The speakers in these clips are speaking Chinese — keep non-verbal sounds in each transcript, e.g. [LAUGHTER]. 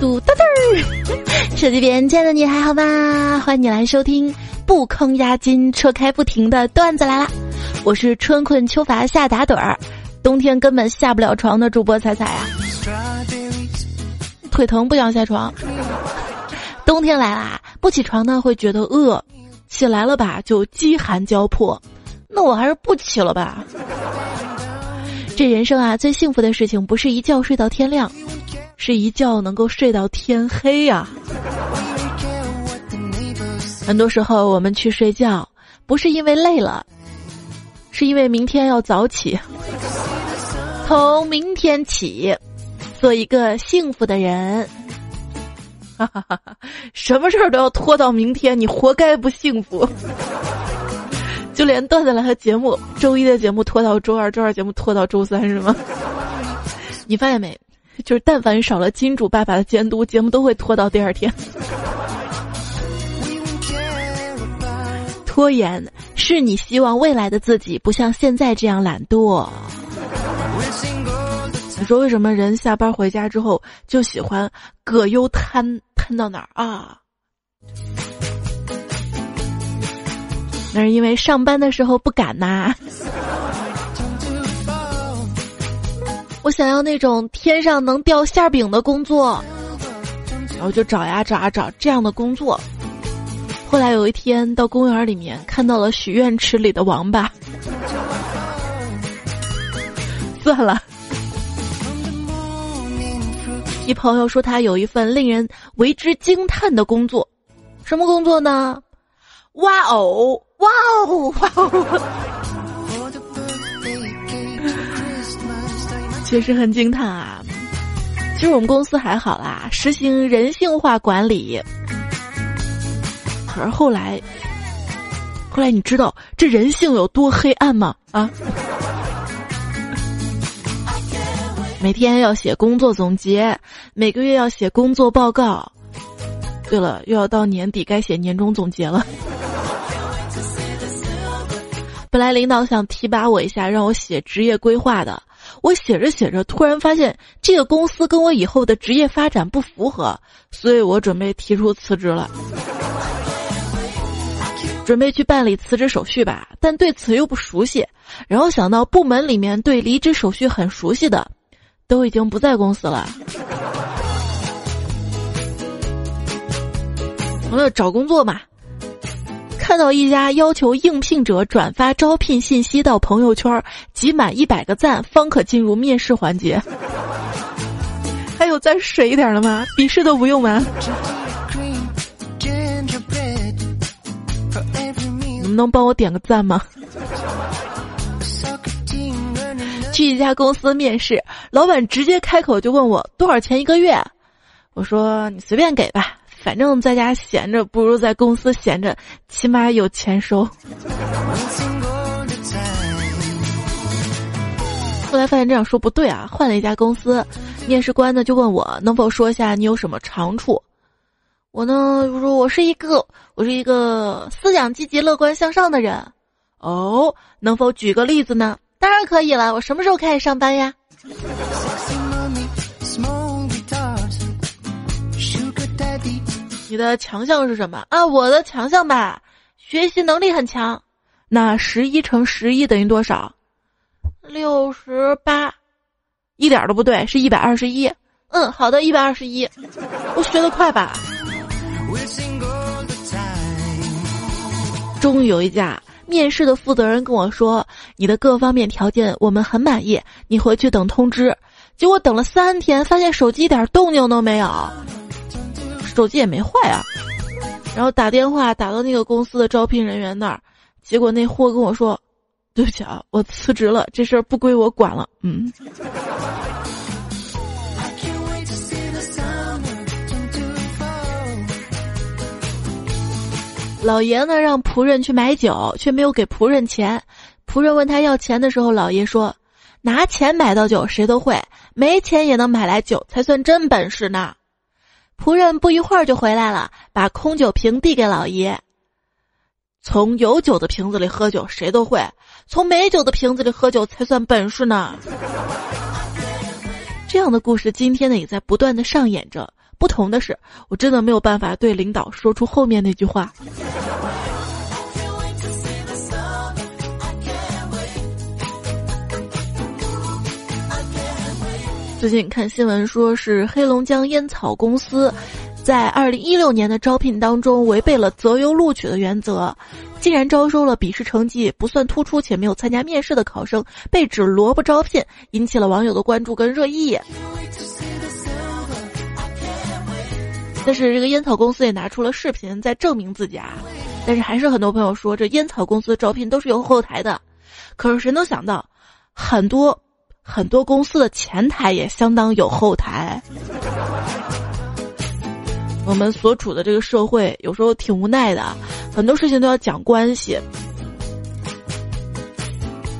嘟哒哒，[LAUGHS] 手机边亲爱的你还好吗？欢迎你来收听不坑押金、车开不停的段子来了。我是春困秋乏夏打盹儿，冬天根本下不了床的主播彩彩啊。腿疼不想下床，冬天来啦，不起床呢会觉得饿，起来了吧就饥寒交迫，那我还是不起了吧。这人生啊，最幸福的事情不是一觉睡到天亮，是一觉能够睡到天黑呀。[LAUGHS] 很多时候我们去睡觉，不是因为累了，是因为明天要早起。从明天起，做一个幸福的人。哈哈哈哈什么事儿都要拖到明天，你活该不幸福。就连段子来和节目，周一的节目拖到周二，周二节目拖到周三，是吗？你发现没？就是但凡少了金主爸爸的监督，节目都会拖到第二天。拖延是你希望未来的自己不像现在这样懒惰。你说为什么人下班回家之后就喜欢葛优瘫瘫到哪儿啊？那是因为上班的时候不敢呐。我想要那种天上能掉馅饼的工作，然后就找呀找呀找这样的工作。后来有一天到公园里面看到了许愿池里的王八，算了。一朋友说他有一份令人为之惊叹的工作，什么工作呢？挖偶。哇哦哇哦！确实很惊叹啊！其实我们公司还好啦，实行人性化管理。可是后来，后来你知道这人性有多黑暗吗？啊！每天要写工作总结，每个月要写工作报告。对了，又要到年底该写年终总结了。本来领导想提拔我一下，让我写职业规划的。我写着写着，突然发现这个公司跟我以后的职业发展不符合，所以我准备提出辞职了。准备去办理辞职手续吧，但对此又不熟悉。然后想到部门里面对离职手续很熟悉的，都已经不在公司了。完了，找工作嘛。看到一家要求应聘者转发招聘信息到朋友圈，集满一百个赞方可进入面试环节。还有再水一点的吗？笔试都不用吗？能不能帮我点个赞吗？去一家公司面试，老板直接开口就问我多少钱一个月，我说你随便给吧。反正在家闲着不如在公司闲着，起码有钱收。后来发现这样说不对啊，换了一家公司，面试官呢就问我能否说一下你有什么长处。我呢说我是一个我是一个思想积极、乐观向上的人。哦，能否举个例子呢？当然可以了，我什么时候开始上班呀？你的强项是什么啊？我的强项吧，学习能力很强。那十一乘十一等于多少？六十八，一点都不对，是一百二十一。嗯，好的，一百二十一。我学得快吧？终于有一家面试的负责人跟我说：“你的各方面条件我们很满意，你回去等通知。”结果等了三天，发现手机一点动静都没有。手机也没坏啊，然后打电话打到那个公司的招聘人员那儿，结果那货跟我说：“对不起啊，我辞职了，这事儿不归我管了。”嗯。老爷呢让仆人去买酒，却没有给仆人钱。仆人问他要钱的时候，老爷说：“拿钱买到酒谁都会，没钱也能买来酒，才算真本事呢。”仆人不一会儿就回来了，把空酒瓶递给老爷。从有酒的瓶子里喝酒，谁都会；从没酒的瓶子里喝酒，才算本事呢。这样的故事，今天呢也在不断的上演着。不同的是，我真的没有办法对领导说出后面那句话。最近看新闻说是黑龙江烟草公司，在二零一六年的招聘当中违背了择优录取的原则，竟然招收了笔试成绩不算突出且没有参加面试的考生，被指萝卜招聘，引起了网友的关注跟热议。但是这个烟草公司也拿出了视频在证明自己啊，但是还是很多朋友说这烟草公司招聘都是有后台的，可是谁能想到，很多。很多公司的前台也相当有后台。我们所处的这个社会有时候挺无奈的，很多事情都要讲关系，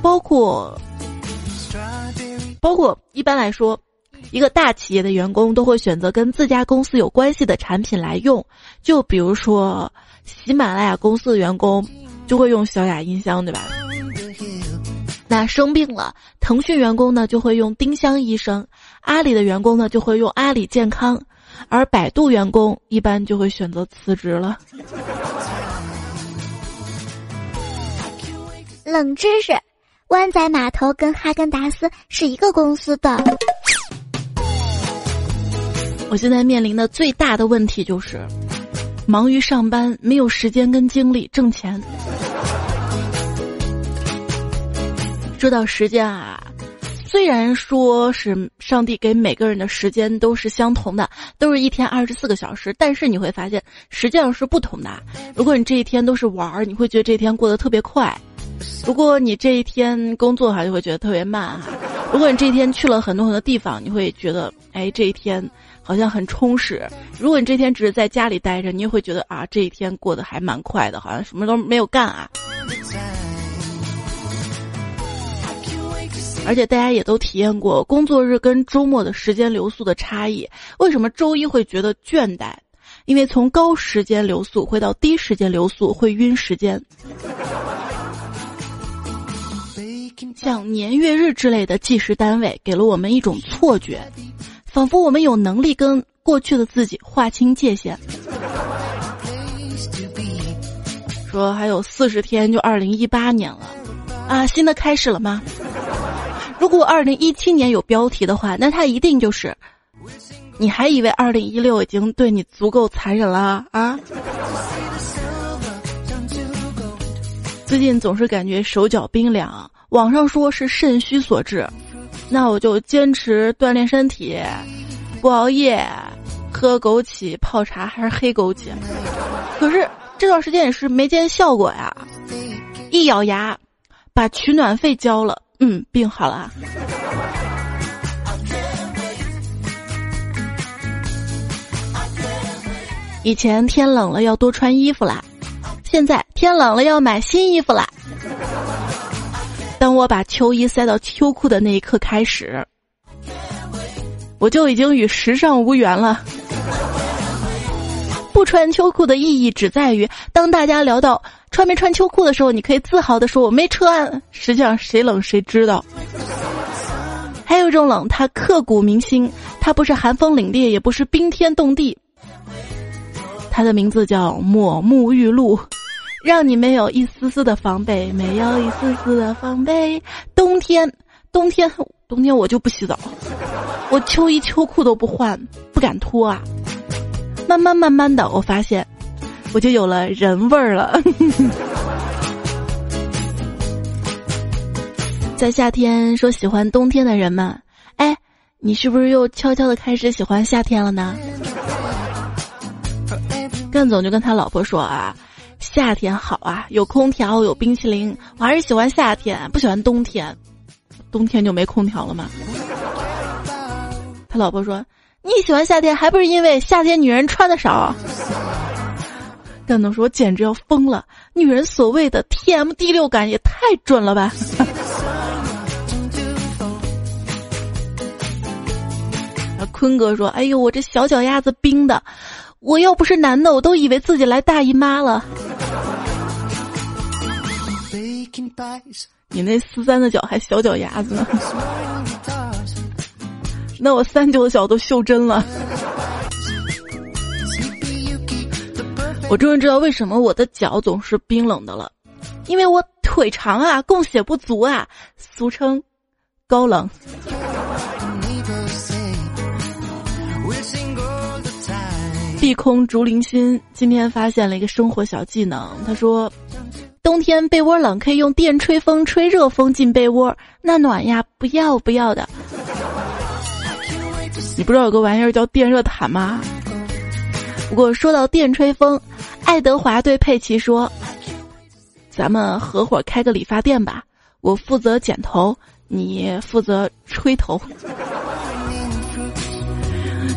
包括包括一般来说，一个大企业的员工都会选择跟自家公司有关系的产品来用，就比如说喜马拉雅公司的员工就会用小雅音箱，对吧？那生病了，腾讯员工呢就会用丁香医生，阿里的员工呢就会用阿里健康，而百度员工一般就会选择辞职了。冷知识：湾仔码头跟哈根达斯是一个公司的。我现在面临的最大的问题就是，忙于上班，没有时间跟精力挣钱。说到时间啊，虽然说是上帝给每个人的时间都是相同的，都是一天二十四个小时，但是你会发现实际上是不同的。如果你这一天都是玩儿，你会觉得这一天过得特别快；如果你这一天工作哈，就会觉得特别慢哈；如果你这一天去了很多很多地方，你会觉得哎这一天好像很充实；如果你这一天只是在家里待着，你也会觉得啊这一天过得还蛮快的，好像什么都没有干啊。而且大家也都体验过工作日跟周末的时间流速的差异。为什么周一会觉得倦怠？因为从高时间流速回到低时间流速会晕时间。像年月日之类的计时单位，给了我们一种错觉，仿佛我们有能力跟过去的自己划清界限。说还有四十天就二零一八年了，啊，新的开始了吗？如果二零一七年有标题的话，那它一定就是，你还以为二零一六已经对你足够残忍了啊？最近总是感觉手脚冰凉，网上说是肾虚所致，那我就坚持锻炼身体，不熬夜，喝枸杞泡茶还是黑枸杞。可是这段时间也是没见效果呀，一咬牙，把取暖费交了。嗯，病好了。以前天冷了要多穿衣服啦，现在天冷了要买新衣服啦。当我把秋衣塞到秋裤的那一刻开始，我就已经与时尚无缘了。不穿秋裤的意义只在于，当大家聊到。穿没穿秋裤的时候，你可以自豪的说我没穿。实际上谁冷谁知道。还有一种冷，它刻骨铭心，它不是寒风凛冽，也不是冰天冻地。它的名字叫抹沐浴露，让你没有一丝丝的防备，没有一丝丝的防备。冬天，冬天，冬天我就不洗澡，我秋衣秋裤都不换，不敢脱啊。慢慢慢慢的，我发现。我就有了人味儿了。[LAUGHS] 在夏天说喜欢冬天的人们，哎，你是不是又悄悄的开始喜欢夏天了呢？干总就跟他老婆说啊，夏天好啊，有空调，有冰淇淋，我还是喜欢夏天，不喜欢冬天。冬天就没空调了吗？他老婆说，你喜欢夏天，还不是因为夏天女人穿的少？干总说：“我简直要疯了！女人所谓的 T M 第六感也太准了吧！”啊，坤哥说：“哎呦，我这小脚丫子冰的，我要不是男的，我都以为自己来大姨妈了。”你那四三的脚还小脚丫子呢？[LAUGHS] 那我三九的脚都袖珍了。我终于知道为什么我的脚总是冰冷的了，因为我腿长啊，供血不足啊，俗称高冷。碧空竹林心今天发现了一个生活小技能，他说：“冬天被窝冷，可以用电吹风吹热风进被窝，那暖呀！不要不要的。”你不知道有个玩意儿叫电热毯吗？不过说到电吹风，爱德华对佩奇说：“咱们合伙开个理发店吧，我负责剪头，你负责吹头。”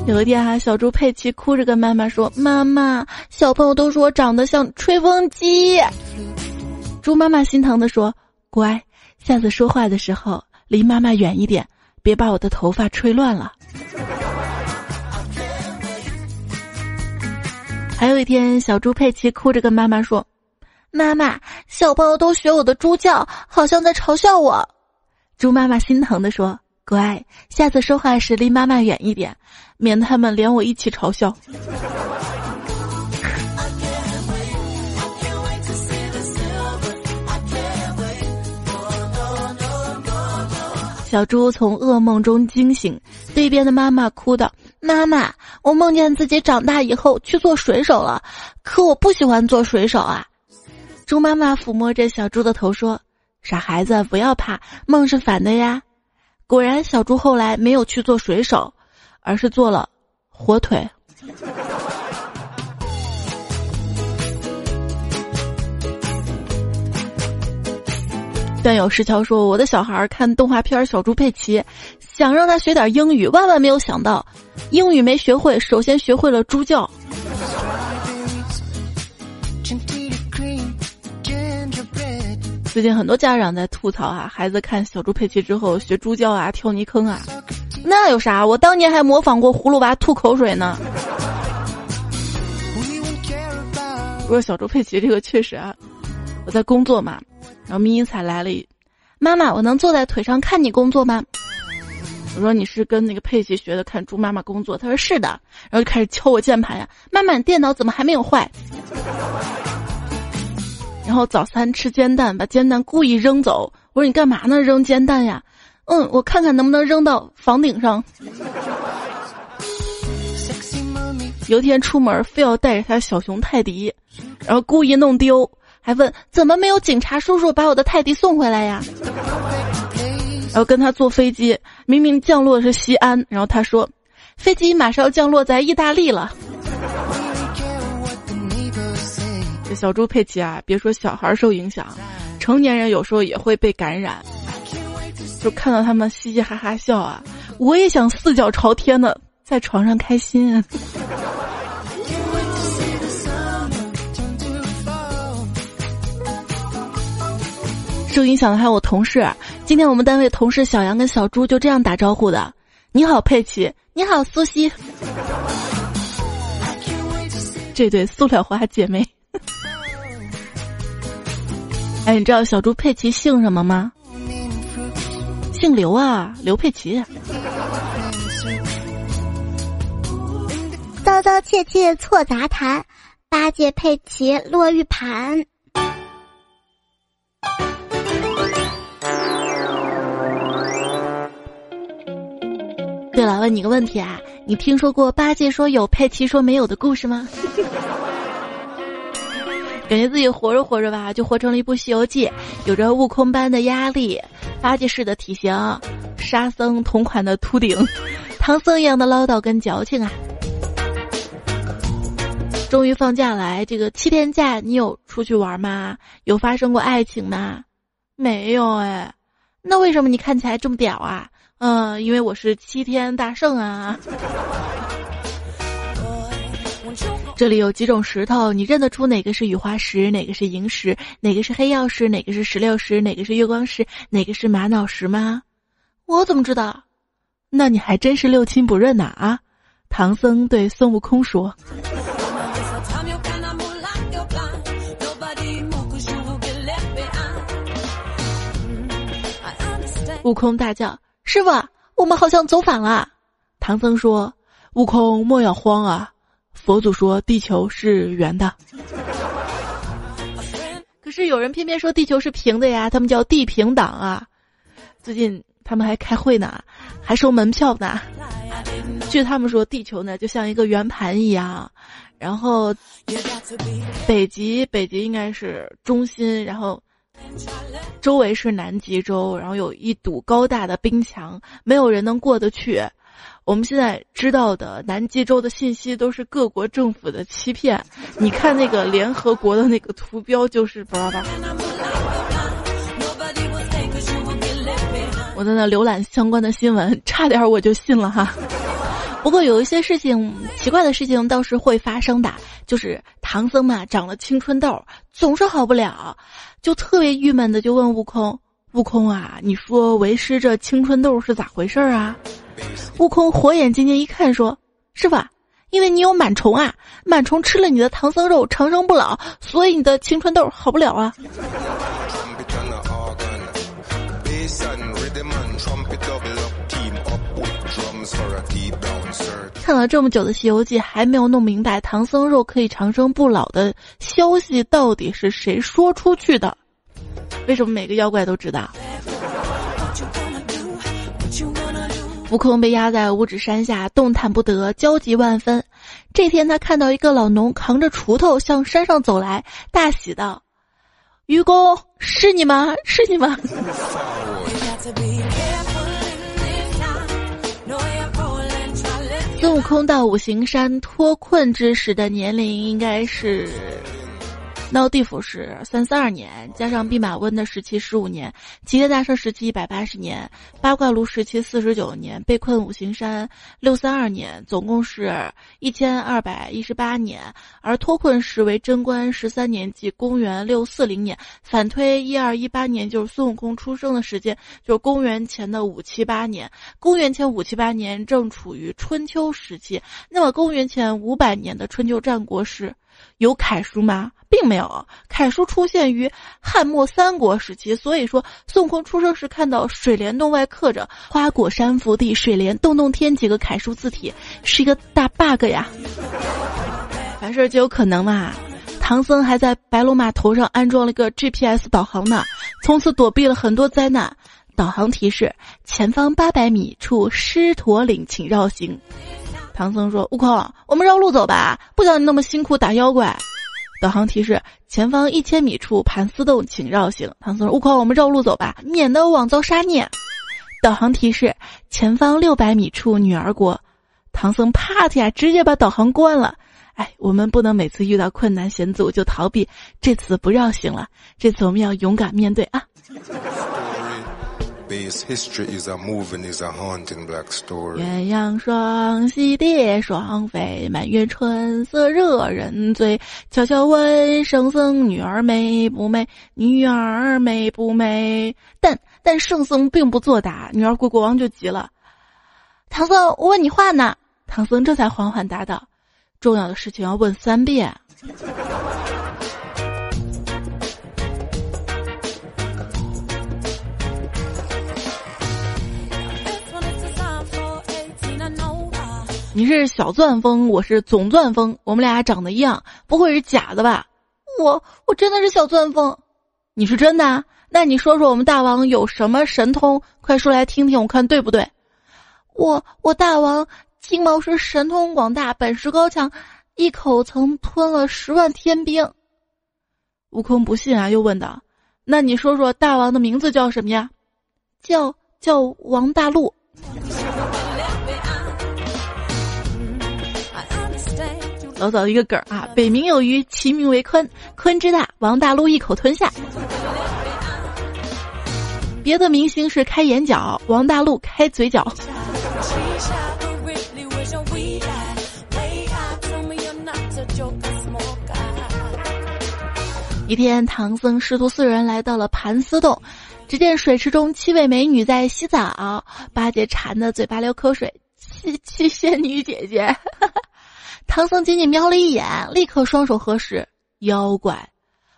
有一天哈，小猪佩奇哭着跟妈妈说：“妈妈，小朋友都说我长得像吹风机。”猪妈妈心疼的说：“乖，下次说话的时候离妈妈远一点，别把我的头发吹乱了。”还有一天，小猪佩奇哭着跟妈妈说：“妈妈，小朋友都学我的猪叫，好像在嘲笑我。”猪妈妈心疼的说。乖，下次说话时离妈妈远一点，免得他们连我一起嘲笑。小猪从噩梦中惊醒，对边的妈妈哭道：“妈妈，我梦见自己长大以后去做水手了，可我不喜欢做水手啊。”猪妈妈抚摸着小猪的头说：“傻孩子，不要怕，梦是反的呀。”果然，小猪后来没有去做水手，而是做了火腿。段友石桥说：“我的小孩看动画片《小猪佩奇》，想让他学点英语，万万没有想到，英语没学会，首先学会了猪叫。”最近很多家长在吐槽啊，孩子看小猪佩奇之后学猪叫啊、跳泥坑啊，那有啥？我当年还模仿过葫芦娃吐口水呢。不过小猪佩奇这个确实啊，我在工作嘛，然后迷音彩来了，妈妈，我能坐在腿上看你工作吗？我说你是跟那个佩奇学的，看猪妈妈工作。他说是的，然后就开始敲我键盘呀，妈妈，电脑怎么还没有坏？[LAUGHS] 然后早餐吃煎蛋，把煎蛋故意扔走。我说你干嘛呢？扔煎蛋呀？嗯，我看看能不能扔到房顶上。有一天出门非要带着他小熊泰迪，然后故意弄丢，还问怎么没有警察叔叔把我的泰迪送回来呀？然后跟他坐飞机，明明降落是西安，然后他说飞机马上要降落在意大利了。[LAUGHS] 这小猪佩奇啊，别说小孩受影响，成年人有时候也会被感染。就看到他们嘻嘻哈哈笑啊，我也想四脚朝天的在床上开心。[LAUGHS] 受影响的还有我同事，今天我们单位同事小杨跟小猪就这样打招呼的：“你好，佩奇，你好，苏西。”这对塑料花姐妹。[LAUGHS] 哎，你知道小猪佩奇姓什么吗？姓刘啊，刘佩奇。[LAUGHS] 糟糟切切错杂谈，八戒佩奇落玉盘。对了，问你个问题啊，你听说过八戒说有，佩奇说没有的故事吗？[LAUGHS] 感觉自己活着活着吧，就活成了一部《西游记》，有着悟空般的压力，八戒式的体型，沙僧同款的秃顶，唐僧一样的唠叨跟矫情啊！终于放假来，这个七天假，你有出去玩吗？有发生过爱情吗？没有哎，那为什么你看起来这么屌啊？嗯，因为我是齐天大圣啊！这里有几种石头，你认得出哪个是雨花石，哪个是萤石，哪个是黑曜石，哪个是石榴石，哪个是月光石，哪个是玛瑙石吗？我怎么知道？那你还真是六亲不认呐啊！唐僧对孙悟空说。悟空大叫：“师傅，我们好像走反了。”唐僧说：“悟空莫要慌啊。”佛祖说地球是圆的。可是有人偏偏说地球是平的呀，他们叫地平党啊。最近他们还开会呢，还收门票呢。据他们说，地球呢就像一个圆盘一样，然后北极北极应该是中心，然后周围是南极洲，然后有一堵高大的冰墙，没有人能过得去。我们现在知道的南极洲的信息都是各国政府的欺骗。你看那个联合国的那个图标，就是不知道吧？我在那浏览相关的新闻，[LAUGHS] 差点我就信了哈。不过有一些事情，奇怪的事情倒是会发生的，就是唐僧嘛长了青春痘，总是好不了，就特别郁闷的就问悟空：“悟空啊，你说为师这青春痘是咋回事啊？”悟空火眼金睛一看，说：“师傅，因为你有螨虫啊，螨虫吃了你的唐僧肉，长生不老，所以你的青春痘好不了啊。”看了这么久的《西游记》，还没有弄明白唐僧肉可以长生不老的消息到底是谁说出去的？为什么每个妖怪都知道？悟空被压在五指山下，动弹不得，焦急万分。这天，他看到一个老农扛着锄头向山上走来，大喜道：“愚公，是你吗？是你吗？” [LAUGHS] 孙悟空到五行山脱困之时的年龄应该是。闹地府是三四二年，加上弼马温的时期十五年，齐天大圣时期一百八十年，八卦炉时期四十九年，被困五行山六三二年，总共是一千二百一十八年。而脱困时为贞观十三年，即公元六四零年。反推一二一八年，就是孙悟空出生的时间，就是公元前的五七八年。公元前五七八年正处于春秋时期，那么公元前五百年的春秋战国时。有楷书吗？并没有，楷书出现于汉末三国时期。所以说，孙悟空出生时看到水帘洞外刻着“花果山福地，水帘洞洞天”几个楷书字体，是一个大 bug 呀。凡事就有可能嘛。唐僧还在白龙马头上安装了个 GPS 导航呢，从此躲避了很多灾难。导航提示：前方八百米处狮驼岭，请绕行。唐僧说：“悟空，我们绕路走吧，不想你那么辛苦打妖怪。”导航提示：前方一千米处盘丝洞，请绕行。唐僧说：“悟空，我们绕路走吧，免得枉遭杀孽。”导航提示：前方六百米处女儿国。唐僧啪的呀，直接把导航关了。哎，我们不能每次遇到困难险阻就逃避，这次不绕行了，这次我们要勇敢面对啊！鸳鸯双栖蝶双飞，满园春色惹人醉。悄悄问圣僧女儿美不美？女儿美不美？但但圣僧并不作答。女儿国国王就急了：“唐僧，我问你话呢。”唐僧这才缓缓答道：“重要的事情要问三遍。”你是小钻风，我是总钻风，我们俩长得一样，不会是假的吧？我我真的是小钻风，你是真的？那你说说我们大王有什么神通？快说来听听，我看对不对？我我大王金毛是神通广大，本事高强，一口曾吞了十万天兵。悟空不信啊，又问道：“那你说说大王的名字叫什么呀？”叫叫王大陆。早早一个梗儿啊！北冥有鱼，其名为鲲，鲲之大，王大陆一口吞下。别的明星是开眼角，王大陆开嘴角。一天，唐僧师徒四人来到了盘丝洞，只见水池中七位美女在洗澡，八戒馋得嘴巴流口水，七七仙女姐姐。唐僧仅仅瞄了一眼，立刻双手合十。妖怪，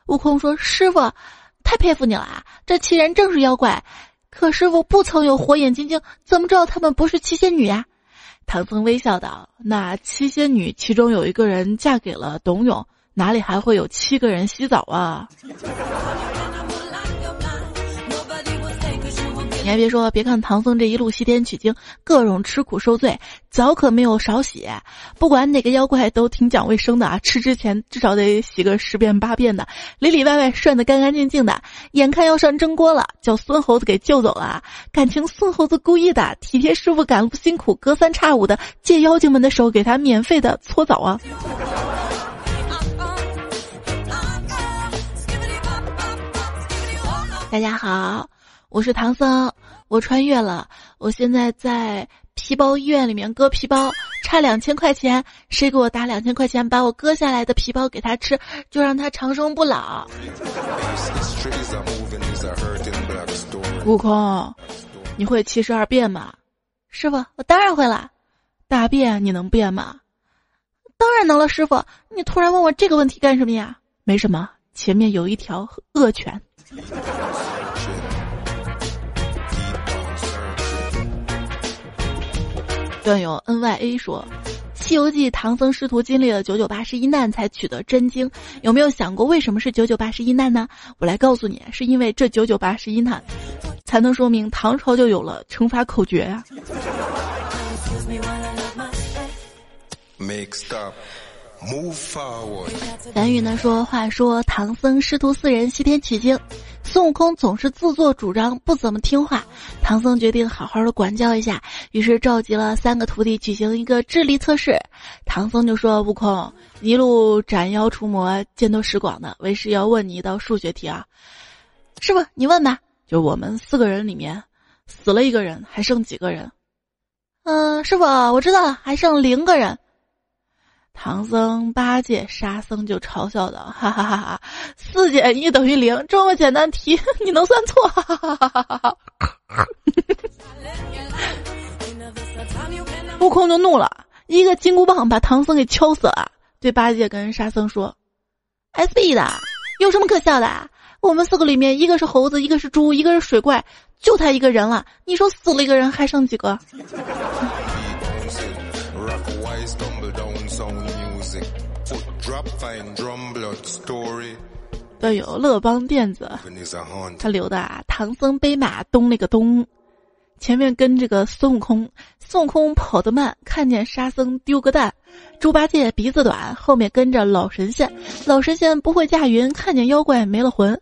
悟空说：“师傅，太佩服你了啊！这七人正是妖怪，可师傅不曾有火眼金睛，怎么知道他们不是七仙女呀？”唐僧微笑道：“那七仙女其中有一个人嫁给了董永，哪里还会有七个人洗澡啊？”你还别说，别看唐僧这一路西天取经，各种吃苦受罪，澡可没有少洗。不管哪个妖怪都挺讲卫生的啊，吃之前至少得洗个十遍八遍的，里里外外涮得干干净净的。眼看要上蒸锅了，叫孙猴子给救走了。感情孙猴子故意的，体贴师傅赶路辛苦，隔三差五的借妖精们的手给他免费的搓澡啊。大家好。我是唐僧，我穿越了，我现在在皮包医院里面割皮包，差两千块钱，谁给我打两千块钱，把我割下来的皮包给他吃，就让他长生不老。悟空，你会七十二变吗？师傅，我当然会了。大便你能变吗？当然能了。师傅，你突然问我这个问题干什么呀？没什么，前面有一条恶犬。段友 N Y A 说，《西游记》唐僧师徒经历了九九八十一难才取得真经，有没有想过为什么是九九八十一难呢？我来告诉你，是因为这九九八十一难，才能说明唐朝就有了乘法口诀呀。咱语呢说，话说唐僧师徒四人西天取经。孙悟空总是自作主张，不怎么听话。唐僧决定好好的管教一下，于是召集了三个徒弟举行一个智力测试。唐僧就说：“悟空，一路斩妖除魔，见多识广的，为师要问你一道数学题啊。”师傅，你问吧。就我们四个人里面，死了一个人，还剩几个人？嗯，师傅，我知道了，还剩零个人。唐僧、八戒、沙僧就嘲笑道：“ [LAUGHS] 哈哈哈哈，四减一等于零，这么简单题 [LAUGHS] 你能算错？”哈哈哈哈！悟空就怒了，一个金箍棒把唐僧给敲死了，对八戒跟沙僧说：“S B 的，有什么可笑的？我们四个里面，一个是猴子，一个是猪，一个是水怪，就他一个人了。你说死了一个人，还剩几个？”都有乐邦垫子，他留的啊，唐僧背马东了个东，前面跟这个孙悟空，孙悟空跑得慢，看见沙僧丢个蛋，猪八戒鼻子短，后面跟着老神仙，老神仙不会驾云，看见妖怪没了魂，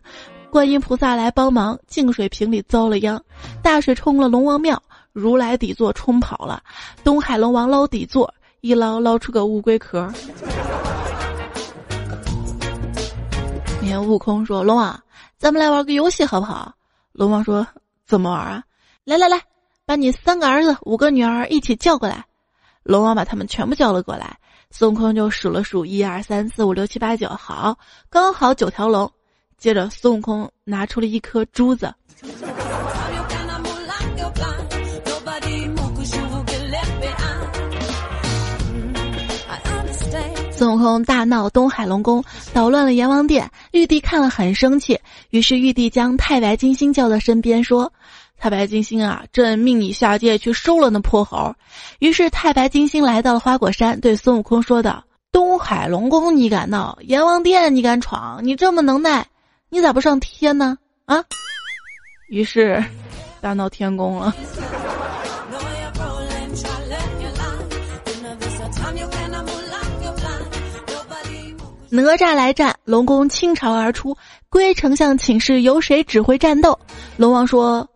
观音菩萨来帮忙，净水瓶里遭了殃，大水冲了龙王庙，如来底座冲跑了，东海龙王捞底座，一捞捞出个乌龟壳。你看，悟空说：“龙王，咱们来玩个游戏好不好？”龙王说：“怎么玩啊？来来来，把你三个儿子、五个女儿一起叫过来。”龙王把他们全部叫了过来，孙悟空就数了数：一二三四五六七八九，好，刚好九条龙。接着，孙悟空拿出了一颗珠子。孙悟空大闹东海龙宫，捣乱了阎王殿。玉帝看了很生气，于是玉帝将太白金星叫到身边，说：“太白金星啊，朕命你下界去收了那泼猴。”于是太白金星来到了花果山，对孙悟空说道：“东海龙宫你敢闹，阎王殿你敢闯，你这么能耐，你咋不上天呢？啊？”于是，大闹天宫了。哪吒来战，龙宫倾巢而出。龟丞相请示由谁指挥战斗，龙王说：“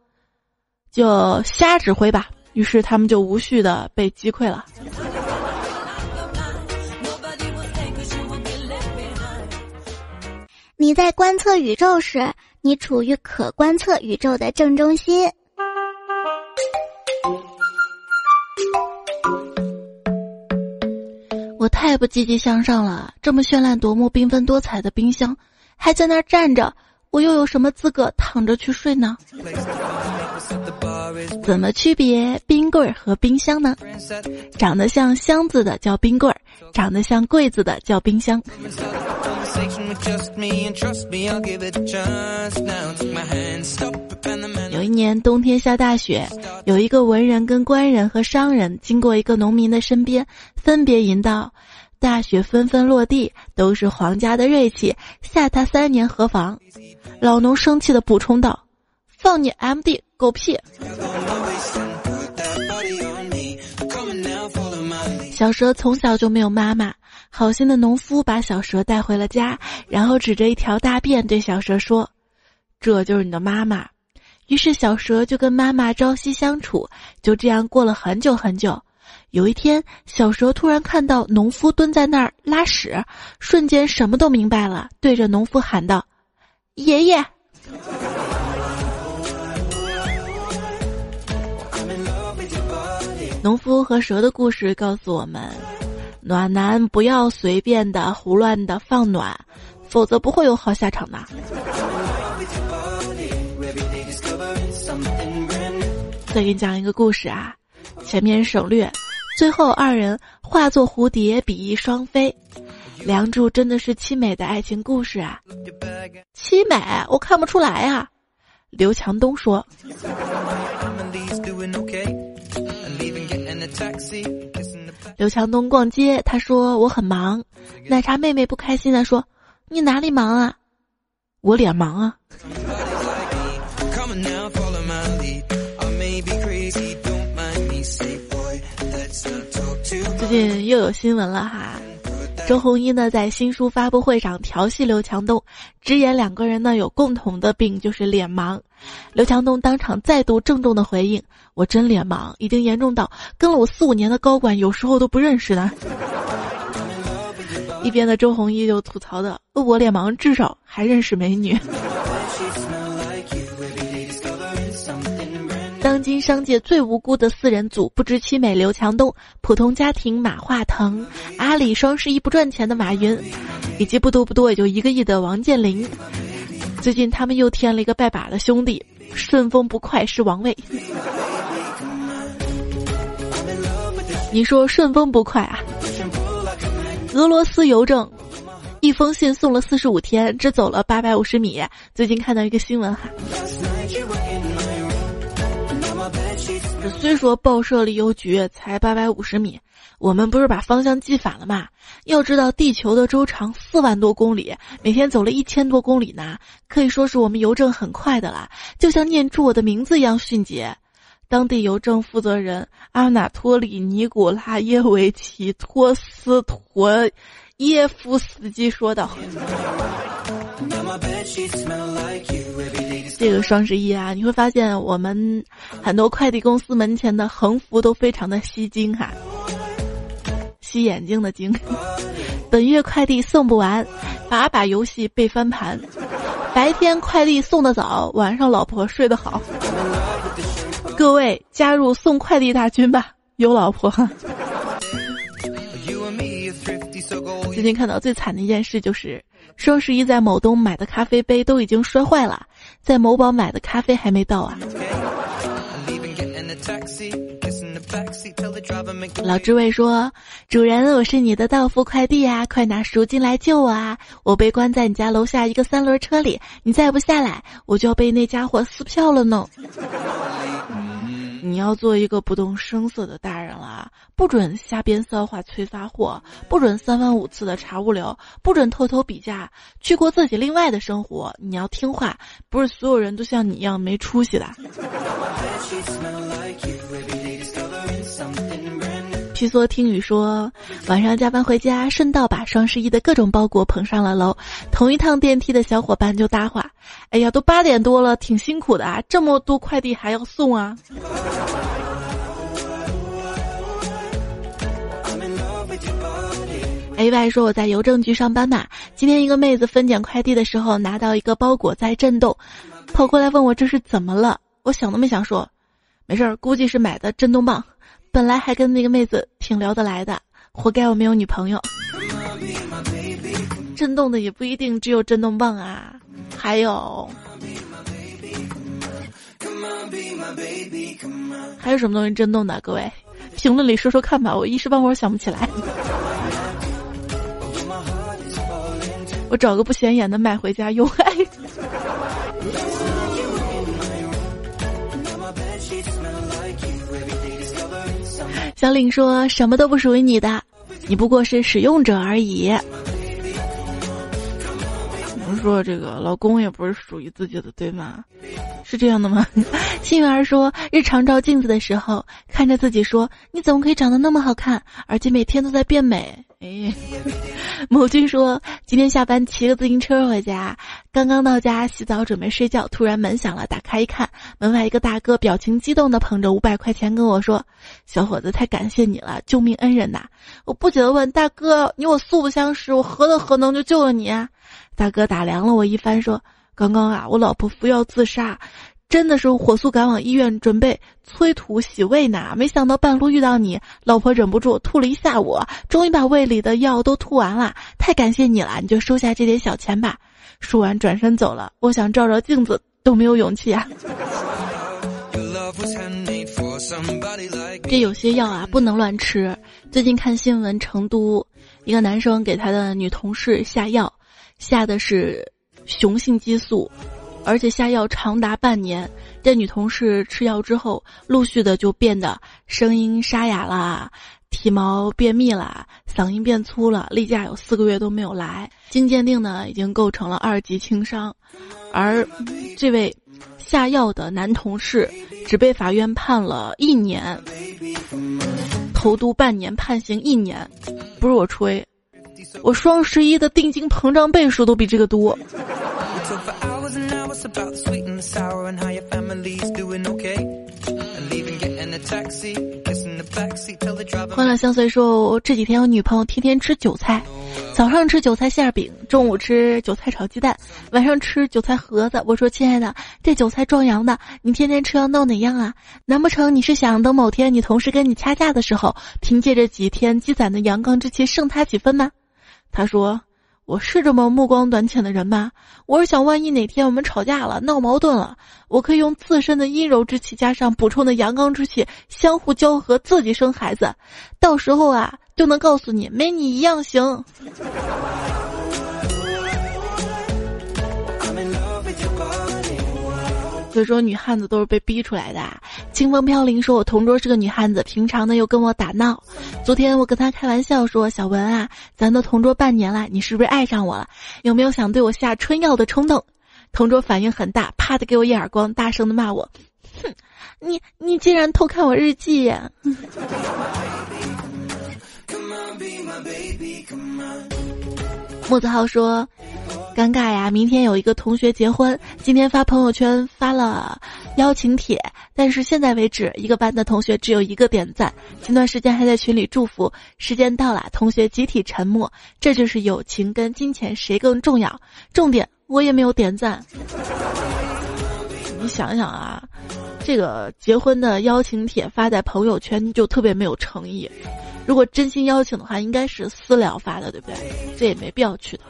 就瞎指挥吧。”于是他们就无序的被击溃了。你在观测宇宙时，你处于可观测宇宙的正中心。我太不积极向上了，这么绚烂夺目、缤纷多彩的冰箱，还在那儿站着，我又有什么资格躺着去睡呢？怎么区别冰棍儿和冰箱呢？长得像箱子的叫冰棍儿，长得像柜子的叫冰箱。有一年冬天下大雪，有一个文人、跟官人和商人经过一个农民的身边，分别吟道：“大雪纷纷落地，都是皇家的锐气，下他三年何妨？”老农生气的补充道：“放你 M D 狗屁！”小蛇从小就没有妈妈，好心的农夫把小蛇带回了家，然后指着一条大便对小蛇说：“这就是你的妈妈。”于是小蛇就跟妈妈朝夕相处，就这样过了很久很久。有一天，小蛇突然看到农夫蹲在那儿拉屎，瞬间什么都明白了，对着农夫喊道：“爷爷！”农夫和蛇的故事告诉我们：暖男不要随便的、胡乱的放暖，否则不会有好下场的。再给你讲一个故事啊，前面省略，最后二人化作蝴蝶，比翼双飞。梁祝真的是凄美的爱情故事啊！凄美，我看不出来啊。刘强东说。刘强东逛街，他说我很忙。奶茶妹妹不开心的说：“你哪里忙啊？我脸忙啊。”最近又有新闻了哈。周鸿祎呢，在新书发布会上调戏刘强东，直言两个人呢有共同的病，就是脸盲。刘强东当场再度郑重的回应：“我真脸盲，已经严重到跟了我四五年的高管有时候都不认识呢。”一边的周鸿祎就吐槽的：“我脸盲，至少还认识美女。”当今商界最无辜的四人组，不知凄美刘强东，普通家庭马化腾，阿里双十一不赚钱的马云，以及不多不多也就一个亿的王健林。最近他们又添了一个拜把的兄弟，顺丰不快是王位。你说顺丰不快啊？俄罗斯邮政一封信送了四十五天，只走了八百五十米。最近看到一个新闻哈。虽说报社里邮局才八百五十米，我们不是把方向记反了吗？要知道地球的周长四万多公里，每天走了一千多公里呢，可以说是我们邮政很快的啦，就像念出我的名字一样迅捷。当地邮政负责人阿纳托里尼古拉耶维奇托斯托耶夫斯基说道。这个双十一啊，你会发现我们很多快递公司门前的横幅都非常的吸睛哈，吸眼睛的睛。[LAUGHS] 本月快递送不完，把把游戏被翻盘。白天快递送的早，晚上老婆睡得好。各位加入送快递大军吧，有老婆。最近看到最惨的一件事就是。双十一在某东买的咖啡杯都已经摔坏了，在某宝买的咖啡还没到啊！老知味说：“主人，我是你的到付快递啊，快拿赎金来救我啊！我被关在你家楼下一个三轮车里，你再不下来，我就要被那家伙撕票了呢。”你要做一个不动声色的大人了，不准瞎编骚话催发货，不准三番五次的查物流，不准偷偷比价，去过自己另外的生活。你要听话，不是所有人都像你一样没出息的。皮索听雨说，晚上加班回家，顺道把双十一的各种包裹捧上了楼。同一趟电梯的小伙伴就搭话：“哎呀，都八点多了，挺辛苦的啊，这么多快递还要送啊。” A Y 说：“我在邮政局上班嘛，今天一个妹子分拣快递的时候，拿到一个包裹在震动，跑过来问我这是怎么了。我想都没想说，没事儿，估计是买的震动棒。”本来还跟那个妹子挺聊得来的，活该我没有女朋友。震动的也不一定只有震动棒啊，还有还有什么东西震动的？各位评论里说说看吧，我一时半会儿想不起来。我找个不显眼的买回家用。[LAUGHS] 小领说：“什么都不属于你的，你不过是使用者而已。”我说这个老公也不是属于自己的，对吗？是这样的吗？幸运儿说，日常照镜子的时候，看着自己说：“你怎么可以长得那么好看，而且每天都在变美？”哎，[LAUGHS] 某君说，今天下班骑个自行车回家，刚刚到家洗澡准备睡觉，突然门响了，打开一看，门外一个大哥表情激动的捧着五百块钱跟我说：“小伙子，太感谢你了，救命恩人呐！”我不解的问大哥：“你我素不相识，我何德何能就救了你？”大哥打量了我一番说。刚刚啊，我老婆服药自杀，真的是火速赶往医院准备催吐洗胃呢。没想到半路遇到你，老婆忍不住吐了一下午，终于把胃里的药都吐完了。太感谢你了，你就收下这点小钱吧。说完转身走了。我想照照镜子都没有勇气啊。这有些药啊不能乱吃。最近看新闻，成都一个男生给他的女同事下药，下的是。雄性激素，而且下药长达半年。这女同事吃药之后，陆续的就变得声音沙哑啦，体毛变密啦，嗓音变粗了。例假有四个月都没有来，经鉴定呢，已经构成了二级轻伤。而这位下药的男同事只被法院判了一年，投毒半年，判刑一年。不是我吹。我双十一的定金膨胀倍数都比这个多。欢乐相随说，这几天我女朋友天天吃韭菜，早上吃韭菜馅饼，中午吃韭菜炒鸡蛋，晚上吃韭菜盒子。我说亲爱的，这韭菜壮阳的，你天天吃要闹哪样啊？难不成你是想等某天你同事跟你掐架的时候，凭借着几天积攒的阳刚之气胜他几分吗？他说：“我是这么目光短浅的人吗？我是想，万一哪天我们吵架了、闹矛盾了，我可以用自身的阴柔之气加上补充的阳刚之气，相互交合，自己生孩子，到时候啊，就能告诉你，没你一样行。”所以说，女汉子都是被逼出来的。清风飘零说：“我同桌是个女汉子，平常呢又跟我打闹。昨天我跟她开玩笑说：‘小文啊，咱都同桌半年了，你是不是爱上我了？有没有想对我下春药的冲动？’同桌反应很大，啪的给我一耳光，大声的骂我：‘哼，你你竟然偷看我日记！’ [LAUGHS] 木子浩说。”尴尬呀！明天有一个同学结婚，今天发朋友圈发了邀请帖，但是现在为止，一个班的同学只有一个点赞。前段时间还在群里祝福，时间到了，同学集体沉默。这就是友情跟金钱谁更重要？重点，我也没有点赞。你想想啊，这个结婚的邀请帖发在朋友圈就特别没有诚意。如果真心邀请的话，应该是私聊发的，对不对？这也没必要去的。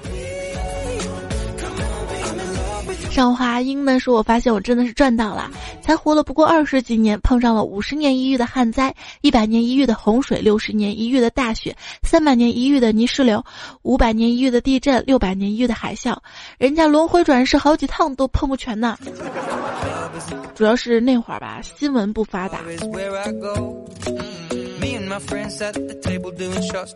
上华英呢说：“我发现我真的是赚到了，才活了不过二十几年，碰上了五十年一遇的旱灾，一百年一遇的洪水，六十年一遇的大雪，三百年一遇的泥石流，五百年一遇的地震，六百年一遇的海啸，人家轮回转世好几趟都碰不全呢。主要是那会儿吧，新闻不发达。” My friends at the table doing shots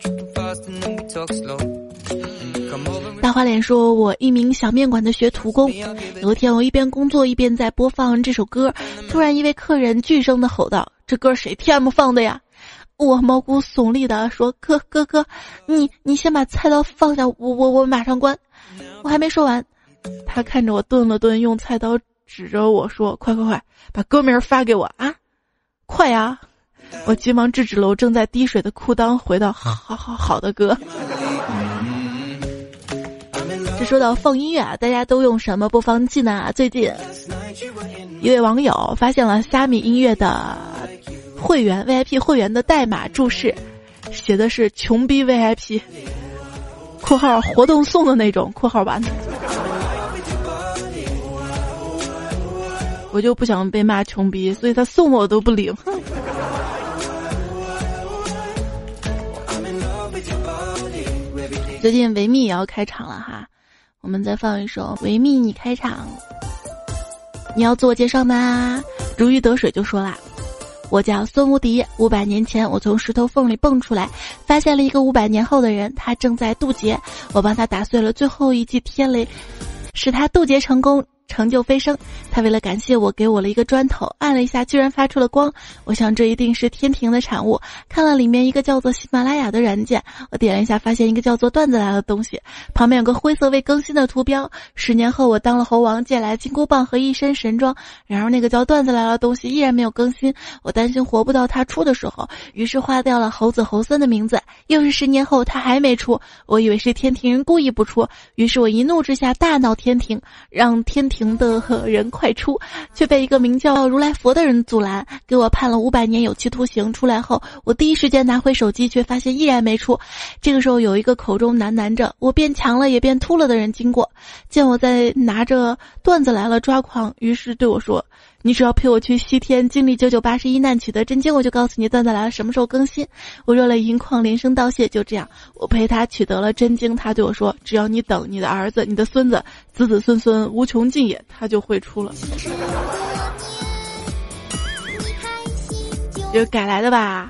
大花脸说：“我一名小面馆的学徒工，有一天我一边工作一边在播放这首歌，突然一位客人巨声的吼道：‘这歌谁 TM 放的呀？’我毛骨悚立的说：‘哥哥哥，你你先把菜刀放下，我我我马上关。’我还没说完，他看着我顿了顿，用菜刀指着我说：‘快快快，把歌名发给我啊！快呀！’我急忙制止了我正在滴水的裤裆，回到好好好的歌。”这说到放音乐啊，大家都用什么播放器呢？最近，一位网友发现了虾米音乐的会员 VIP 会员的代码注释，写的是“穷逼 VIP”（ 括号活动送的那种）（括号完）。我就不想被骂穷逼，所以他送我都不领。最近维密也要开场了哈。我们再放一首《维密》，你开场。你要自我介绍吗？如鱼得水就说啦，我叫孙无敌。五百年前，我从石头缝里蹦出来，发现了一个五百年后的人，他正在渡劫。我帮他打碎了最后一记天雷，使他渡劫成功。成就飞升，他为了感谢我，给我了一个砖头，按了一下，居然发出了光。我想这一定是天庭的产物。看了里面一个叫做喜马拉雅的软件，我点了一下，发现一个叫做段子来的东西，旁边有个灰色未更新的图标。十年后，我当了猴王，借来金箍棒和一身神装。然而那个叫段子来的东西依然没有更新，我担心活不到他出的时候，于是划掉了猴子猴孙的名字。又是十年后，他还没出，我以为是天庭人故意不出，于是我一怒之下大闹天庭，让天庭。的人快出，却被一个名叫如来佛的人阻拦，给我判了五百年有期徒刑。出来后，我第一时间拿回手机，却发现依然没出。这个时候，有一个口中喃喃着“我变强了，也变秃了”的人经过，见我在拿着段子来了抓狂，于是对我说。你只要陪我去西天，经历九九八十一难，取得真经，我就告诉你段子来了什么时候更新。我热泪盈眶，连声道谢。就这样，我陪他取得了真经。他对我说：“只要你等，你的儿子、你的孙子、子子孙孙无穷尽也，他就会出了。”就改来的吧？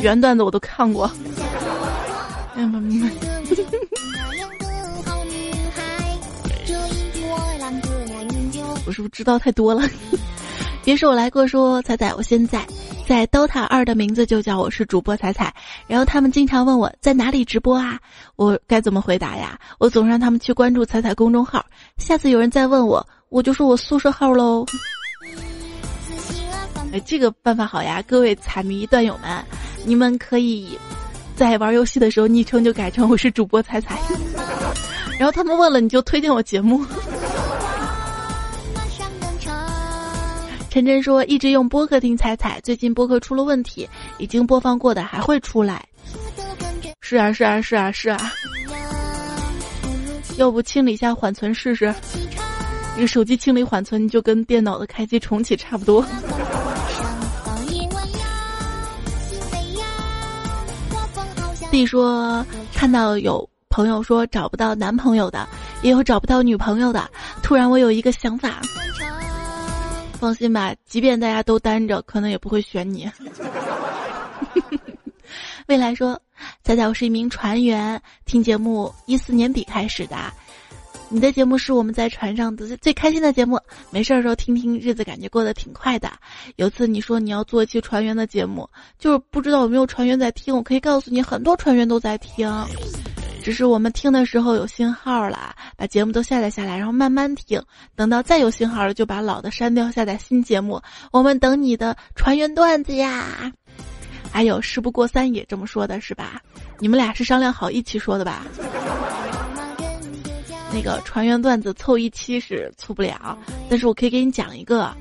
原段子我都看过。明白明我是不是知道太多了？[LAUGHS] 别说我来过，说彩彩，我现在在 DOTA 二的名字就叫我是主播彩彩。然后他们经常问我在哪里直播啊，我该怎么回答呀？我总让他们去关注彩彩公众号。下次有人再问我，我就说我宿舍号喽。哎，这个办法好呀，各位彩迷段友们，你们可以在玩游戏的时候昵称就改成我是主播彩彩。[LAUGHS] 然后他们问了，你就推荐我节目。陈真说：“一直用播客听彩彩，最近播客出了问题，已经播放过的还会出来。”是啊，是啊，是啊，是啊。要不清理一下缓存试试？这个手机清理缓存就跟电脑的开机重启差不多。弟说看到有朋友说找不到男朋友的，也有找不到女朋友的。突然我有一个想法。放心吧，即便大家都单着，可能也不会选你。[LAUGHS] 未来说：“彩彩，我是一名船员，听节目一四年底开始的。你的节目是我们在船上的最开心的节目，没事的时候听听，日子感觉过得挺快的。有次你说你要做一期船员的节目，就是不知道有没有船员在听。我可以告诉你，很多船员都在听。”只是我们听的时候有信号了，把节目都下载下来，然后慢慢听。等到再有信号了，就把老的删掉，下载新节目。我们等你的船员段子呀！还有事不过三也这么说的是吧？你们俩是商量好一起说的吧？那个船员段子凑一期是凑不了，但是我可以给你讲一个，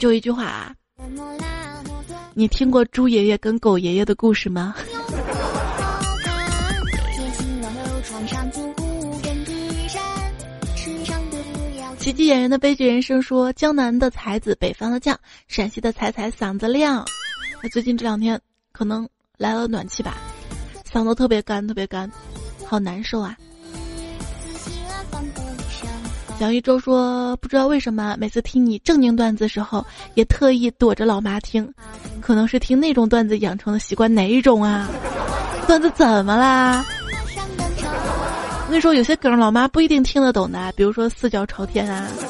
就一句话啊。你听过猪爷爷跟狗爷爷的故事吗？喜剧演员的悲剧人生说：江南的才子，北方的将，陕西的彩彩嗓子亮。那最近这两天可能来了暖气吧，嗓子特别干，特别干，好难受啊。蒋一周说：不知道为什么每次听你正经段子时候，也特意躲着老妈听，可能是听那种段子养成的习惯。哪一种啊？段子怎么啦？我跟你说，有些梗老妈不一定听得懂的，比如说四脚朝天啊。[LAUGHS]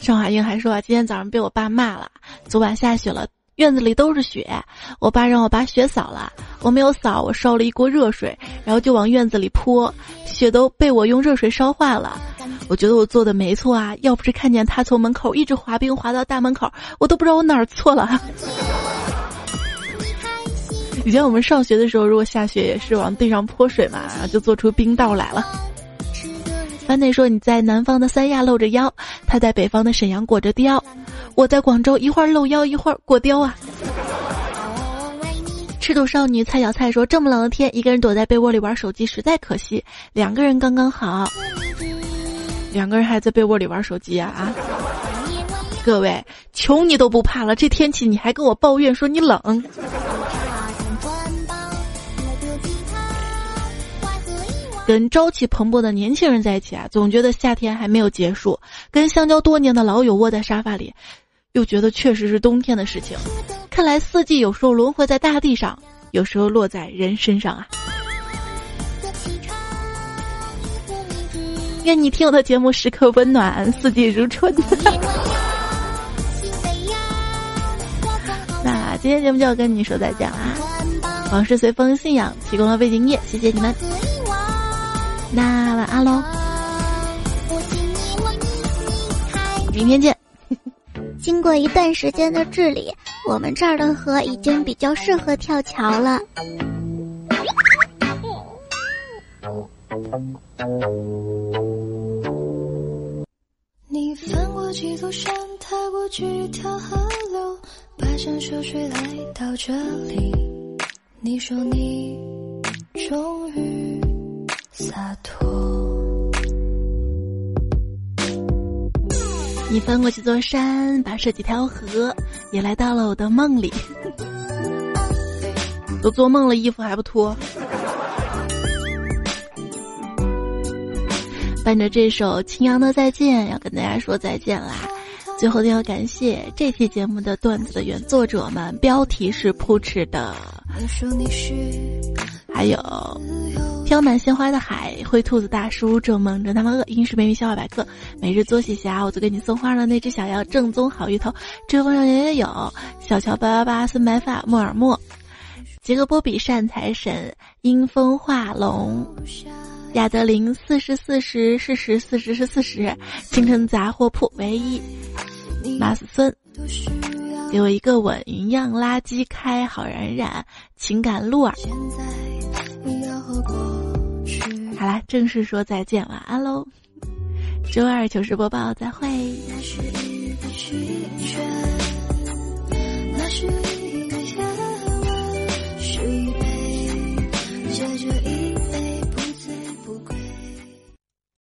上海英还说，今天早上被我爸骂了，昨晚下雪了，院子里都是雪，我爸让我把雪扫了，我没有扫，我烧了一锅热水，然后就往院子里泼，雪都被我用热水烧坏了。我觉得我做的没错啊！要不是看见他从门口一直滑冰滑到大门口，我都不知道我哪儿错了。[LAUGHS] 以前我们上学的时候，如果下雪也是往地上泼水嘛，就做出冰道来了。班内说你在南方的三亚露着腰，他在北方的沈阳裹着貂，我在广州一会儿露腰一会儿裹貂啊。赤兔少女蔡小蔡说这么冷的天，一个人躲在被窝里玩手机实在可惜，两个人刚刚好。两个人还在被窝里玩手机啊啊！各位，求你都不怕了，这天气你还跟我抱怨说你冷。跟朝气蓬勃的年轻人在一起啊，总觉得夏天还没有结束；跟相交多年的老友窝在沙发里，又觉得确实是冬天的事情。看来四季有时候轮回在大地上，有时候落在人身上啊。愿你听我的节目时刻温暖，四季如春。[LAUGHS] 那今天节目就要跟你说再见啦！往事随风，信仰提供了背景音乐，谢谢你们。那晚安喽，明天见。经过一段时间的治理，我们这儿的河已经比较适合跳桥了。你翻过几座山，踏过几条河流，跋山涉水来到这里。你说你终于洒脱。你翻过几座山，跋涉几条河，也来到了我的梦里。都做梦了，衣服还不脱。伴着这首青阳的再见，要跟大家说再见啦。最后要感谢这期节目的段子的原作者们，标题是扑哧的，还有飘满鲜花的海、灰兔子大叔、正梦着他们饿、英式美女笑话百科、每日作喜侠、我就给你送花了那只小妖、正宗好芋头、追风少年也有、小乔八八八、孙白发、莫尔默、杰克波比善财神、阴风化龙。亚德林四十四十是十四十是四十，清晨杂货铺唯一，马思孙，给我一个吻，云样垃圾开好冉冉，情感鹿儿。好啦，正式说再见，晚安喽！周二糗事播报，再会。那是一个清晨，那是一个夜晚，是一杯接着一。